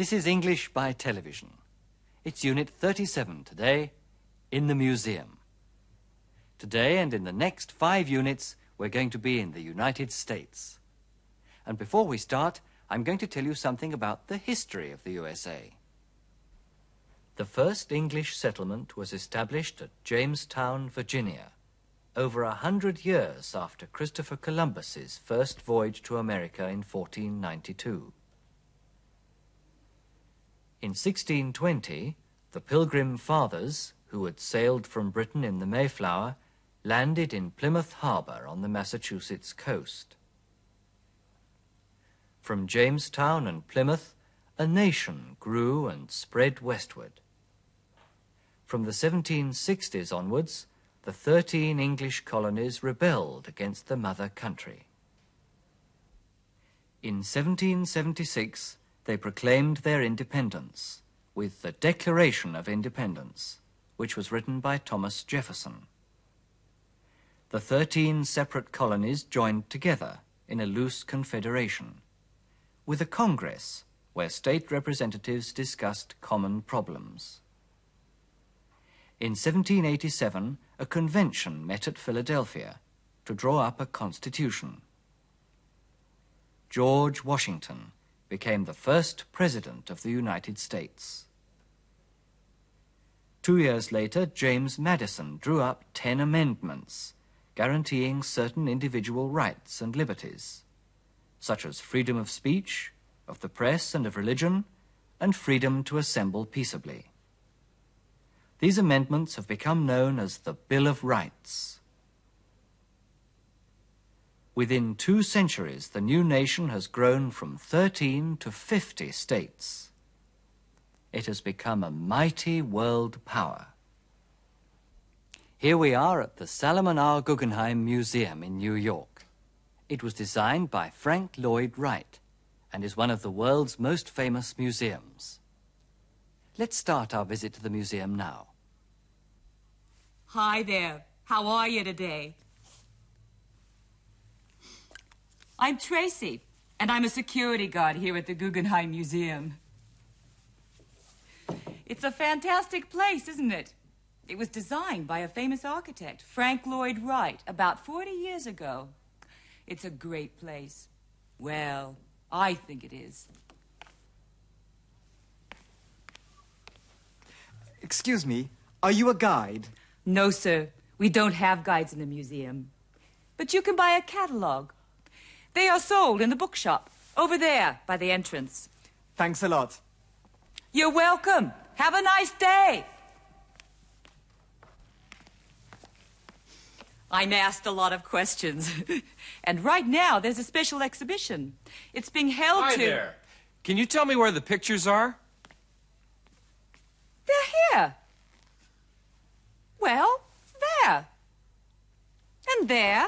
This is English by television. It's Unit 37 today in the museum. Today and in the next five units, we're going to be in the United States. And before we start, I'm going to tell you something about the history of the USA. The first English settlement was established at Jamestown, Virginia, over a hundred years after Christopher Columbus's first voyage to America in 1492. In 1620, the Pilgrim Fathers, who had sailed from Britain in the Mayflower, landed in Plymouth Harbor on the Massachusetts coast. From Jamestown and Plymouth, a nation grew and spread westward. From the 1760s onwards, the 13 English colonies rebelled against the mother country. In 1776, they proclaimed their independence with the Declaration of Independence, which was written by Thomas Jefferson. The 13 separate colonies joined together in a loose confederation, with a Congress where state representatives discussed common problems. In 1787, a convention met at Philadelphia to draw up a constitution. George Washington became the first president of the United States. Two years later, James Madison drew up ten amendments guaranteeing certain individual rights and liberties, such as freedom of speech, of the press and of religion, and freedom to assemble peaceably. These amendments have become known as the Bill of Rights. Within two centuries, the new nation has grown from 13 to 50 states. It has become a mighty world power. Here we are at the Solomon R. Guggenheim Museum in New York. It was designed by Frank Lloyd Wright and is one of the world's most famous museums. Let's start our visit to the museum now. Hi there. How are you today? I'm Tracy, and I'm a security guard here at the Guggenheim Museum. It's a fantastic place, isn't it? It was designed by a famous architect, Frank Lloyd Wright, about 40 years ago. It's a great place. Well, I think it is. Excuse me, are you a guide? No, sir. We don't have guides in the museum. But you can buy a catalog. They are sold in the bookshop, over there by the entrance. Thanks a lot. You're welcome. Have a nice day. I'm asked a lot of questions. and right now, there's a special exhibition. It's being held Hi to. there. Can you tell me where the pictures are? They're here. Well, there. And there.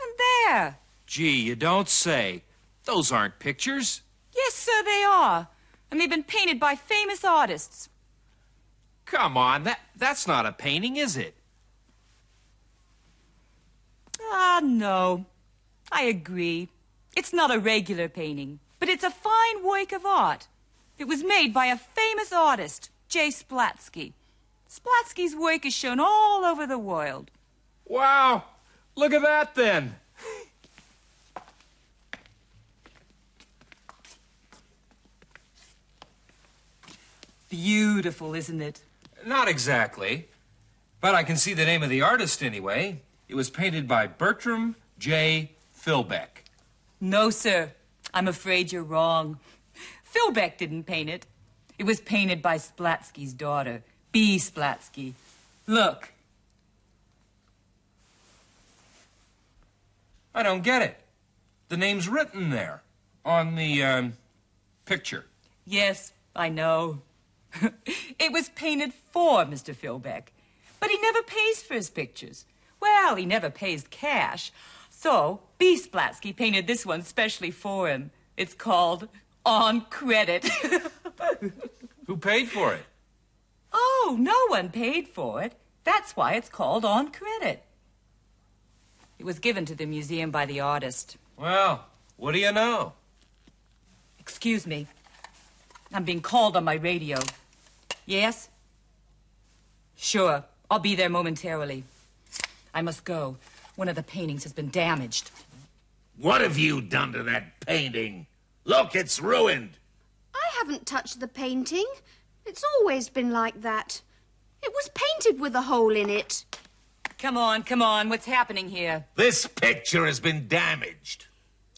And there. Gee, you don't say. Those aren't pictures. Yes, sir, they are. And they've been painted by famous artists. Come on, that that's not a painting, is it? Ah, no. I agree. It's not a regular painting, but it's a fine work of art. It was made by a famous artist, J. Splatsky. Splatsky's work is shown all over the world. Wow. Look at that then. Beautiful, isn't it? Not exactly. But I can see the name of the artist anyway. It was painted by Bertram J. Philbeck. No, sir. I'm afraid you're wrong. Philbeck didn't paint it. It was painted by Splatsky's daughter, B. Splatsky. Look. I don't get it. The name's written there on the um, picture. Yes, I know. it was painted for Mr. Philbeck. But he never pays for his pictures. Well, he never pays cash. So, B. Splatsky painted this one specially for him. It's called On Credit. Who paid for it? oh, no one paid for it. That's why it's called On Credit. It was given to the museum by the artist. Well, what do you know? Excuse me. I'm being called on my radio. Yes? Sure. I'll be there momentarily. I must go. One of the paintings has been damaged. What have you done to that painting? Look, it's ruined. I haven't touched the painting. It's always been like that. It was painted with a hole in it. Come on, come on. What's happening here? This picture has been damaged.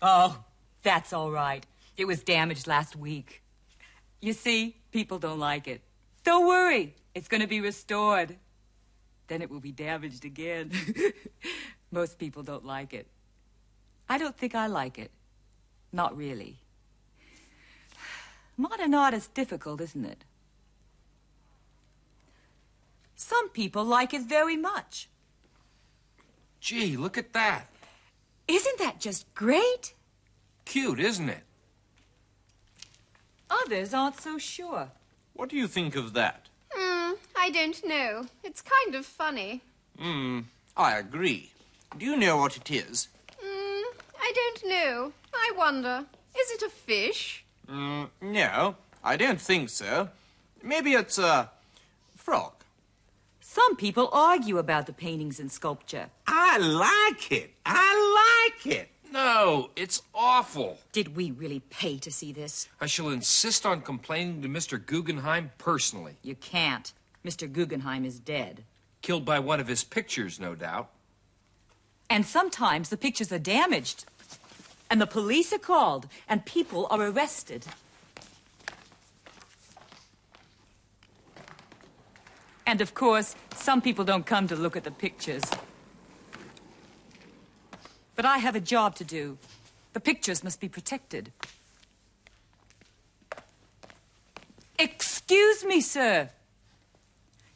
Oh, that's all right. It was damaged last week. You see, people don't like it. Don't worry. It's going to be restored. Then it will be damaged again. Most people don't like it. I don't think I like it. Not really. Modern art is difficult, isn't it? Some people like it very much. Gee, look at that. Isn't that just great? Cute, isn't it? Others aren't so sure. What do you think of that? Hmm, I don't know. It's kind of funny. Hmm, I agree. Do you know what it is? Hmm, I don't know. I wonder. Is it a fish? Mm, no, I don't think so. Maybe it's a frog. Some people argue about the paintings and sculpture. I like it. I like it. No, it's awful. Did we really pay to see this? I shall insist on complaining to Mr. Guggenheim personally. You can't. Mr. Guggenheim is dead. Killed by one of his pictures, no doubt. And sometimes the pictures are damaged. And the police are called, and people are arrested. And of course, some people don't come to look at the pictures. But I have a job to do. The pictures must be protected. Excuse me, sir.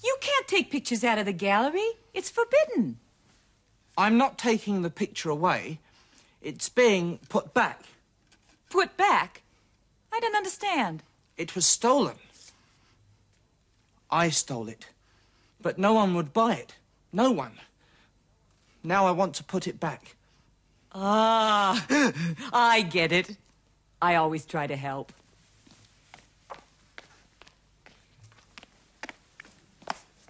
You can't take pictures out of the gallery. It's forbidden. I'm not taking the picture away. It's being put back. Put back? I don't understand. It was stolen. I stole it. But no one would buy it. No one. Now I want to put it back. Ah, I get it. I always try to help.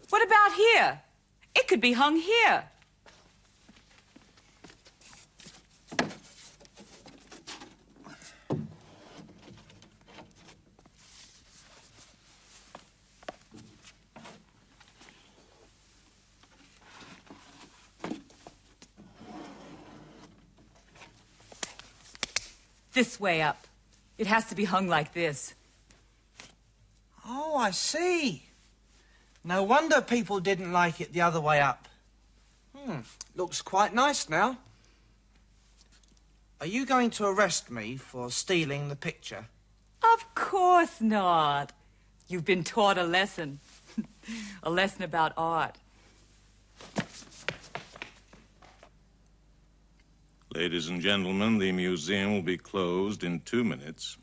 What about here? It could be hung here. This way up. It has to be hung like this. Oh, I see. No wonder people didn't like it the other way up. Hmm, looks quite nice now. Are you going to arrest me for stealing the picture? Of course not. You've been taught a lesson. a lesson about art. Ladies and gentlemen, the museum will be closed in two minutes.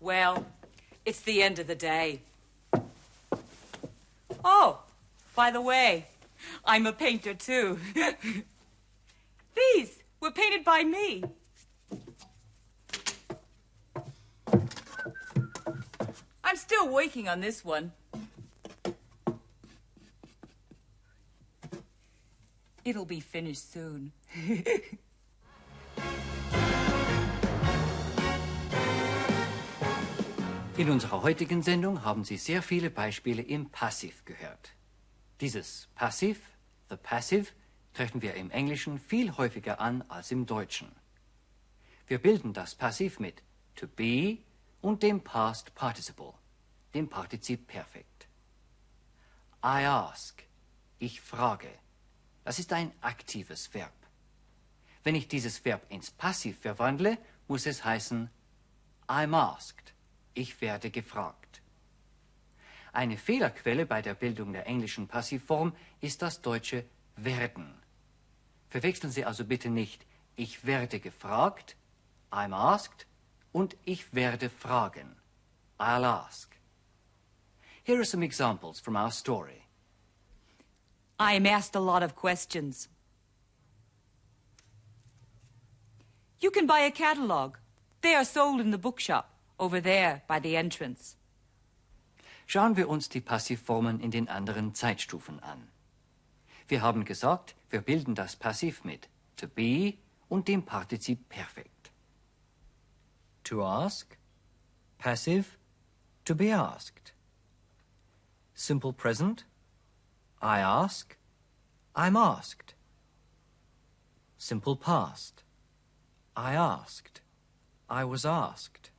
Well, it's the end of the day. Oh, by the way, I'm a painter too. These were painted by me. I'm still working on this one. It'll be finished soon. In unserer heutigen Sendung haben Sie sehr viele Beispiele im Passiv gehört. Dieses Passiv, the passive, treffen wir im Englischen viel häufiger an als im Deutschen. Wir bilden das Passiv mit to be und dem Past Participle, dem Partizip Perfekt. I ask, ich frage. Das ist ein aktives Verb. Wenn ich dieses Verb ins Passiv verwandle, muss es heißen I'm asked. Ich werde gefragt. Eine Fehlerquelle bei der Bildung der englischen Passivform ist das deutsche werden. Verwechseln Sie also bitte nicht ich werde gefragt, I'm asked, Und ich werde fragen. I'll ask. Here are some examples from our story. I am asked a lot of questions. You can buy a catalog. They are sold in the bookshop over there by the entrance. Schauen wir uns die Passivformen in den anderen Zeitstufen an. Wir haben gesagt, wir bilden das Passiv mit to be und dem Partizip Perfekt. To ask, passive, to be asked. Simple present, I ask, I'm asked. Simple past, I asked, I was asked.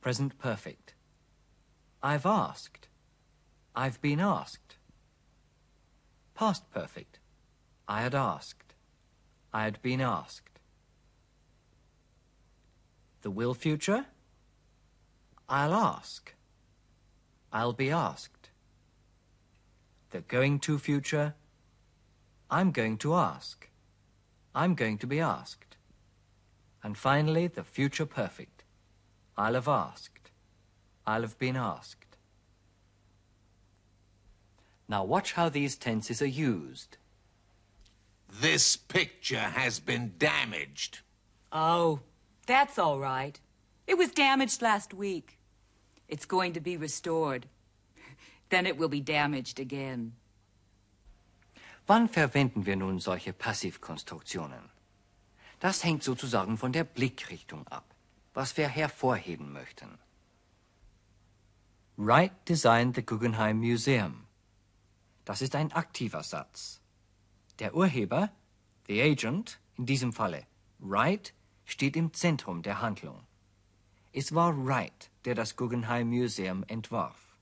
Present perfect, I've asked, I've been asked. Past perfect, I had asked, I had been asked. The will future, I'll ask, I'll be asked. The going to future, I'm going to ask, I'm going to be asked. And finally, the future perfect, I'll have asked, I'll have been asked. Now watch how these tenses are used. This picture has been damaged. Oh, that's all right. It was damaged last week. It's going to be restored. Then it will be damaged again. Wann verwenden wir nun solche Passivkonstruktionen? Das hängt sozusagen von der Blickrichtung ab, was wir hervorheben möchten. Wright designed the Guggenheim Museum. Das ist ein aktiver Satz. Der Urheber, the agent, in diesem Falle Wright, steht im Zentrum der Handlung. Es war Wright, der das Guggenheim Museum entwarf.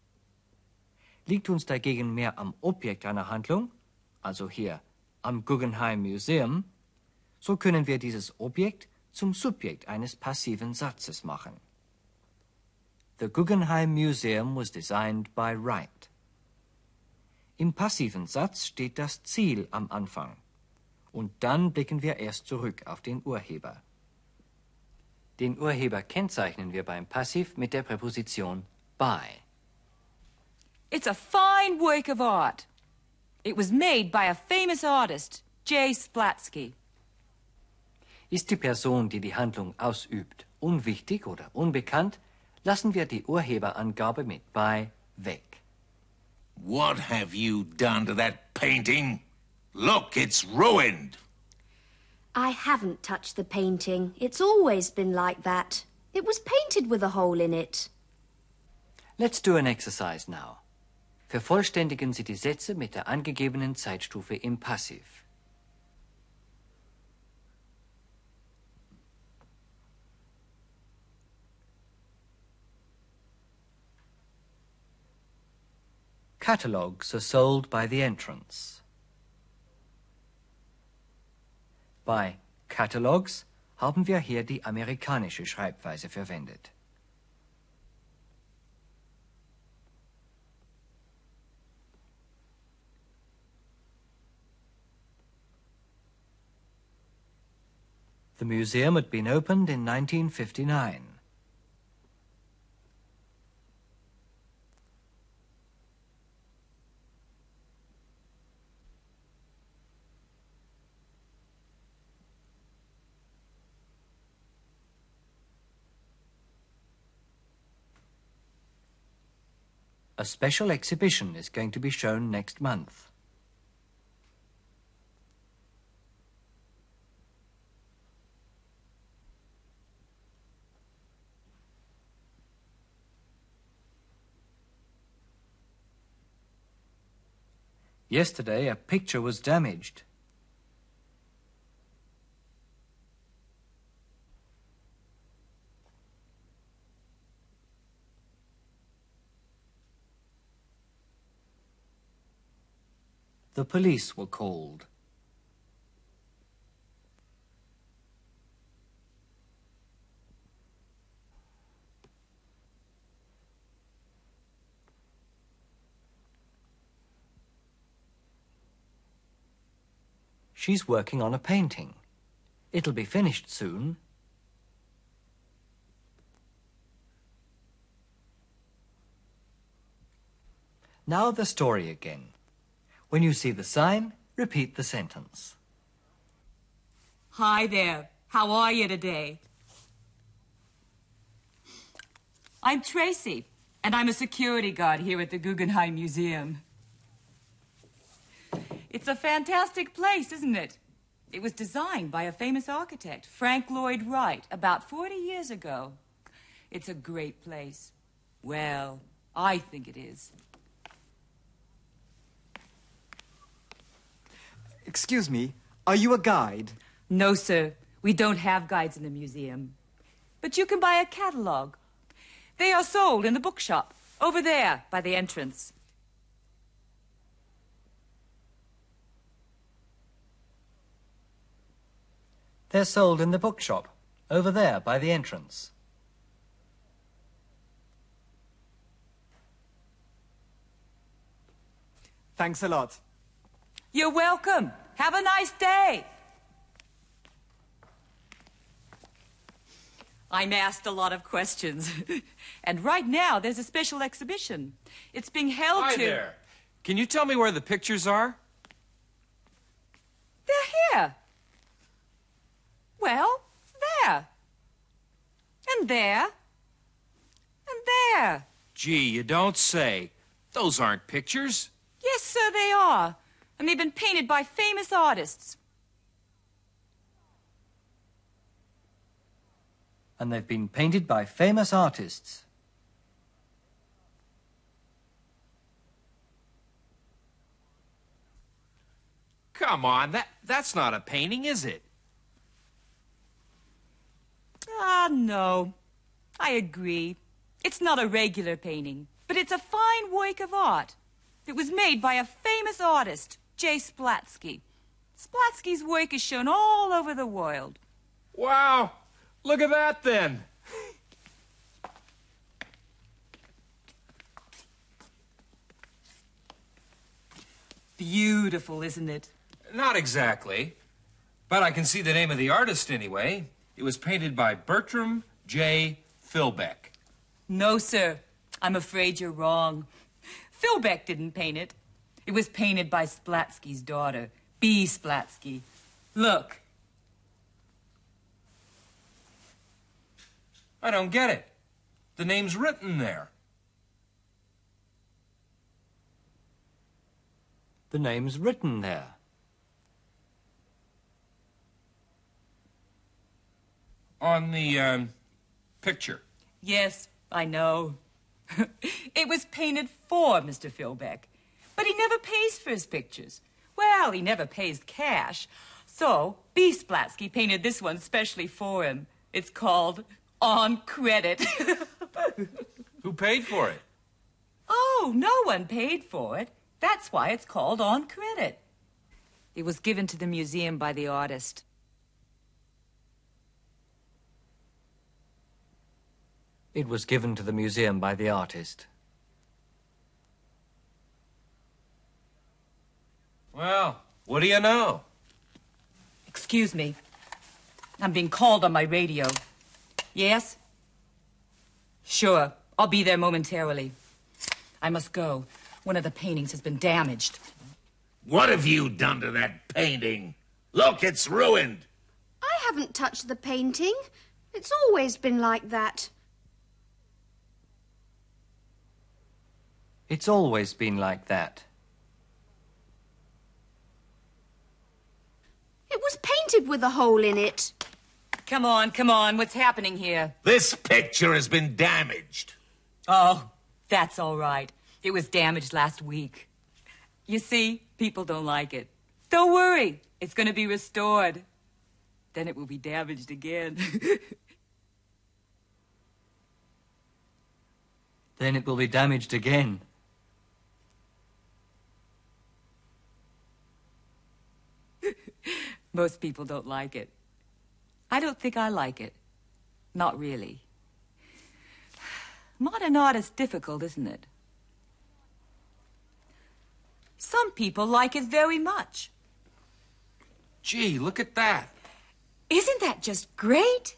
Liegt uns dagegen mehr am Objekt einer Handlung, also hier am Guggenheim Museum, so können wir dieses Objekt zum Subjekt eines passiven Satzes machen. The Guggenheim Museum was designed by Wright. Im passiven Satz steht das Ziel am Anfang. Und dann blicken wir erst zurück auf den Urheber. Den Urheber kennzeichnen wir beim Passiv mit der Präposition by. It's a fine work of art. It was made by a famous artist, J. Splatsky. Ist die Person, die die Handlung ausübt, unwichtig oder unbekannt, lassen wir die Urheberangabe mit by weg. What have you done to that painting? Look, it's ruined. I haven't touched the painting. It's always been like that. It was painted with a hole in it. Let's do an exercise now. Vervollständigen Sie die Sätze mit der angegebenen Zeitstufe im Passiv. Catalogs are sold by the entrance. Bei Catalogs haben wir hier die amerikanische Schreibweise verwendet. The museum had been opened in 1959. A special exhibition is going to be shown next month. Yesterday, a picture was damaged. The police were called. She's working on a painting. It'll be finished soon. Now the story again. When you see the sign, repeat the sentence. Hi there. How are you today? I'm Tracy, and I'm a security guard here at the Guggenheim Museum. It's a fantastic place, isn't it? It was designed by a famous architect, Frank Lloyd Wright, about 40 years ago. It's a great place. Well, I think it is. Excuse me, are you a guide? No, sir. We don't have guides in the museum. But you can buy a catalog. They are sold in the bookshop, over there by the entrance. They're sold in the bookshop, over there by the entrance. Thanks a lot. You're welcome. Have a nice day. I'm asked a lot of questions. and right now, there's a special exhibition. It's being held Hi to. there. Can you tell me where the pictures are? They're here. Well, there. And there. And there. Gee, you don't say. Those aren't pictures. Yes, sir, they are. And they've been painted by famous artists. And they've been painted by famous artists. Come on, that that's not a painting, is it? Ah, no. I agree. It's not a regular painting, but it's a fine work of art. It was made by a famous artist, J. Splatsky. Splatsky's work is shown all over the world. Wow. Look at that then. Beautiful, isn't it? Not exactly. But I can see the name of the artist anyway. It was painted by Bertram J. Philbeck. No, sir. I'm afraid you're wrong. Philbeck didn't paint it. It was painted by Splatsky's daughter, B. Splatsky. Look. I don't get it. The name's written there. The name's written there. On the um, picture. Yes, I know. it was painted for Mr. Philbeck. But he never pays for his pictures. Well, he never pays cash. So, B. Splatsky painted this one specially for him. It's called On Credit. Who paid for it? oh, no one paid for it. That's why it's called On Credit. It was given to the museum by the artist. It was given to the museum by the artist. Well, what do you know? Excuse me. I'm being called on my radio. Yes? Sure. I'll be there momentarily. I must go. One of the paintings has been damaged. What have you done to that painting? Look, it's ruined. I haven't touched the painting. It's always been like that. It's always been like that. It was painted with a hole in it. Come on, come on. What's happening here? This picture has been damaged. Oh, that's all right. It was damaged last week. You see, people don't like it. Don't worry. It's going to be restored. Then it will be damaged again. Then it will be damaged again. Most people don't like it. I don't think I like it. Not really. Modern art is difficult, isn't it? Some people like it very much. Gee, look at that. Isn't that just great?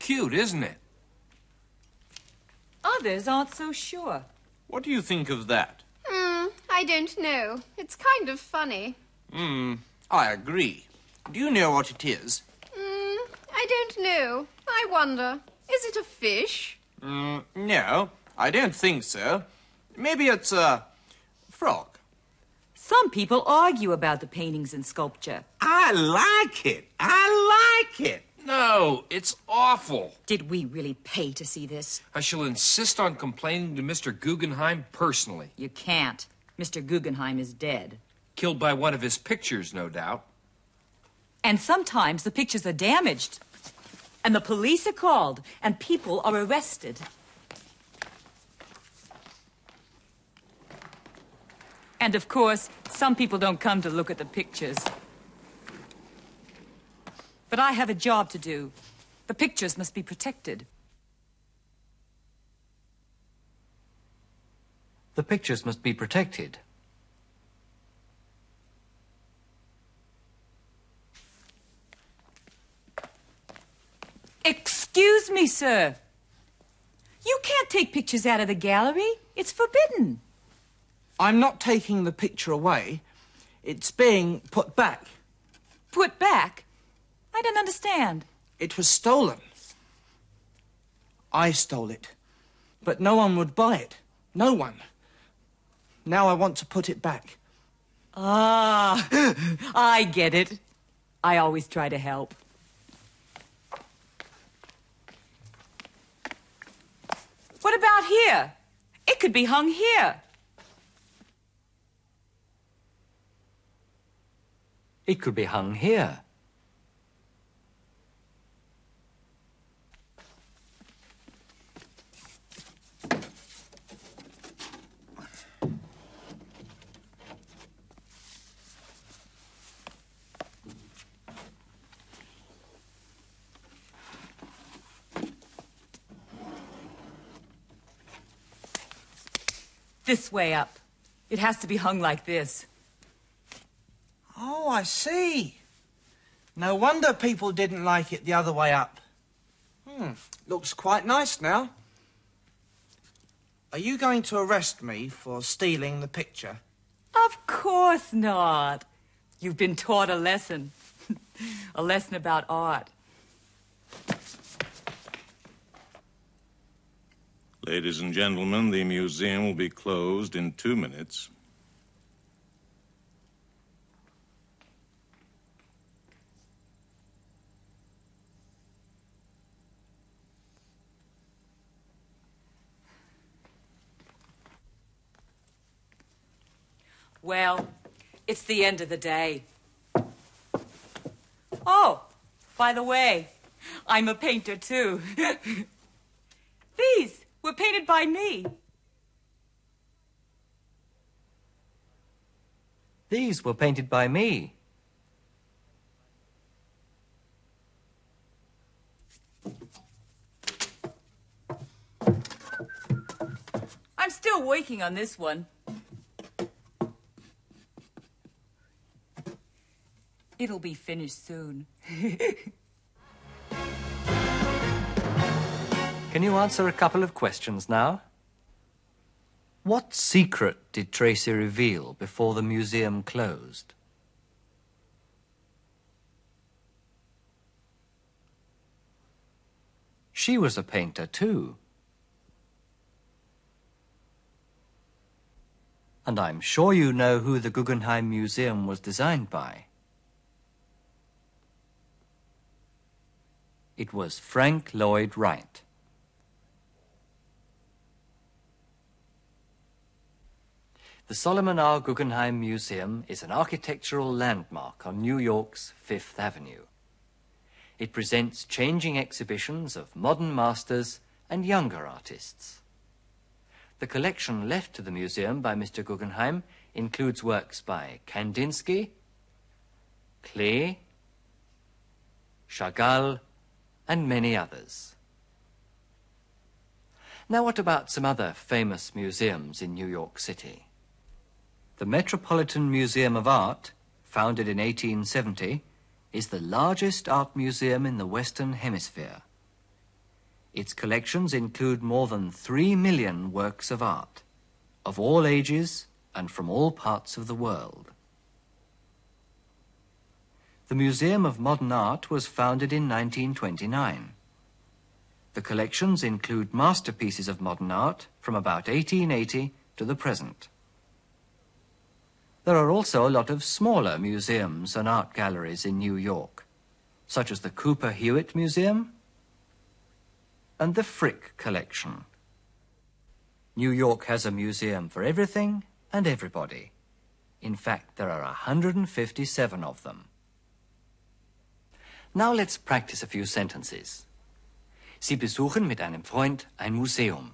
Cute, isn't it? Others aren't so sure. What do you think of that? Hmm, I don't know. It's kind of funny. Hmm, I agree. Do you know what it is? Mm, I don't know. I wonder. Is it a fish? Mm, no, I don't think so. Maybe it's a frog. Some people argue about the paintings and sculpture. I like it. I like it. No, it's awful. Did we really pay to see this? I shall insist on complaining to Mr. Guggenheim personally. You can't. Mr. Guggenheim is dead. Killed by one of his pictures, no doubt. And sometimes the pictures are damaged. And the police are called, and people are arrested. And of course, some people don't come to look at the pictures. But I have a job to do. The pictures must be protected. The pictures must be protected. Excuse me, sir. You can't take pictures out of the gallery. It's forbidden. I'm not taking the picture away. It's being put back. Put back? I don't understand. It was stolen. I stole it. But no one would buy it. No one. Now I want to put it back. Ah, I get it. I always try to help. What about here? It could be hung here. It could be hung here. Way up. It has to be hung like this. Oh, I see. No wonder people didn't like it the other way up. Hmm, looks quite nice now. Are you going to arrest me for stealing the picture? Of course not. You've been taught a lesson. a lesson about art. Ladies and gentlemen, the museum will be closed in two minutes. Well, it's the end of the day. Oh, by the way, I'm a painter too. These were painted by me. These were painted by me. I'm still working on this one. It'll be finished soon. Can you answer a couple of questions now? What secret did Tracy reveal before the museum closed? She was a painter too. And I'm sure you know who the Guggenheim Museum was designed by. It was Frank Lloyd Wright. The Solomon R. Guggenheim Museum is an architectural landmark on New York's Fifth Avenue. It presents changing exhibitions of modern masters and younger artists. The collection left to the museum by Mr. Guggenheim includes works by Kandinsky, Klee, Chagall, and many others. Now, what about some other famous museums in New York City? The Metropolitan Museum of Art, founded in 1870, is the largest art museum in the Western Hemisphere. Its collections include more than three million works of art, of all ages and from all parts of the world. The Museum of Modern Art was founded in 1929. The collections include masterpieces of modern art from about 1880 to the present. There are also a lot of smaller museums and art galleries in New York, such as the Cooper Hewitt Museum and the Frick Collection. New York has a museum for everything and everybody. In fact, there are 157 of them. Now let's practice a few sentences. Sie besuchen mit einem Freund ein Museum.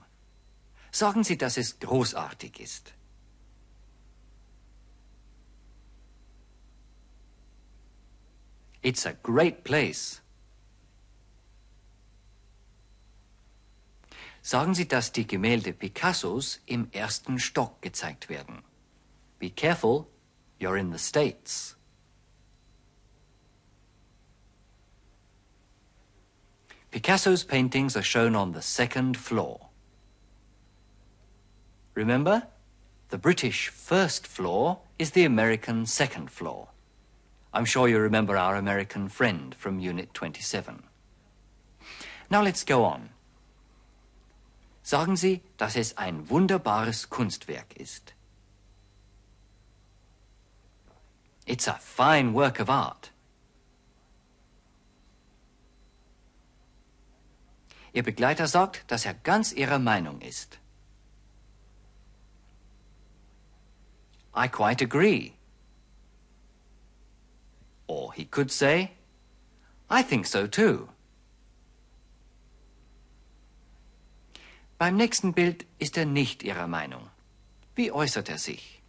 Sagen Sie, dass es großartig ist. It's a great place. Sagen Sie, dass die Gemälde Picassos im ersten Stock gezeigt werden. Be careful, you're in the States. Picasso's paintings are shown on the second floor. Remember, the British first floor is the American second floor. I'm sure you remember our American friend from Unit 27. Now let's go on. Sagen Sie, dass es ein wunderbares Kunstwerk ist. It's a fine work of art. Ihr Begleiter sagt, dass er ganz Ihrer Meinung ist. I quite agree. Or he could say, I think so too. Beim nächsten Bild ist er nicht Ihrer Meinung. Wie äußert er sich?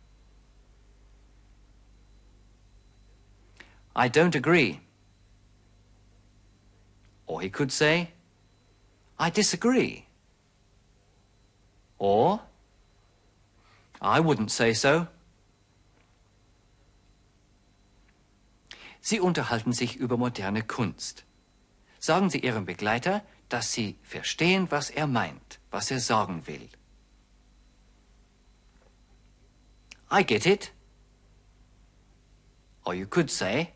I don't agree. Or he could say, I disagree. Or, I wouldn't say so. Sie unterhalten sich über moderne Kunst. Sagen Sie Ihrem Begleiter, dass Sie verstehen, was er meint, was er sagen will. I get it. Or you could say,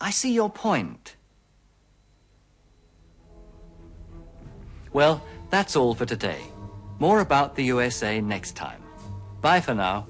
I see your point. Well, that's all for today. More about the USA next time. Bye for now.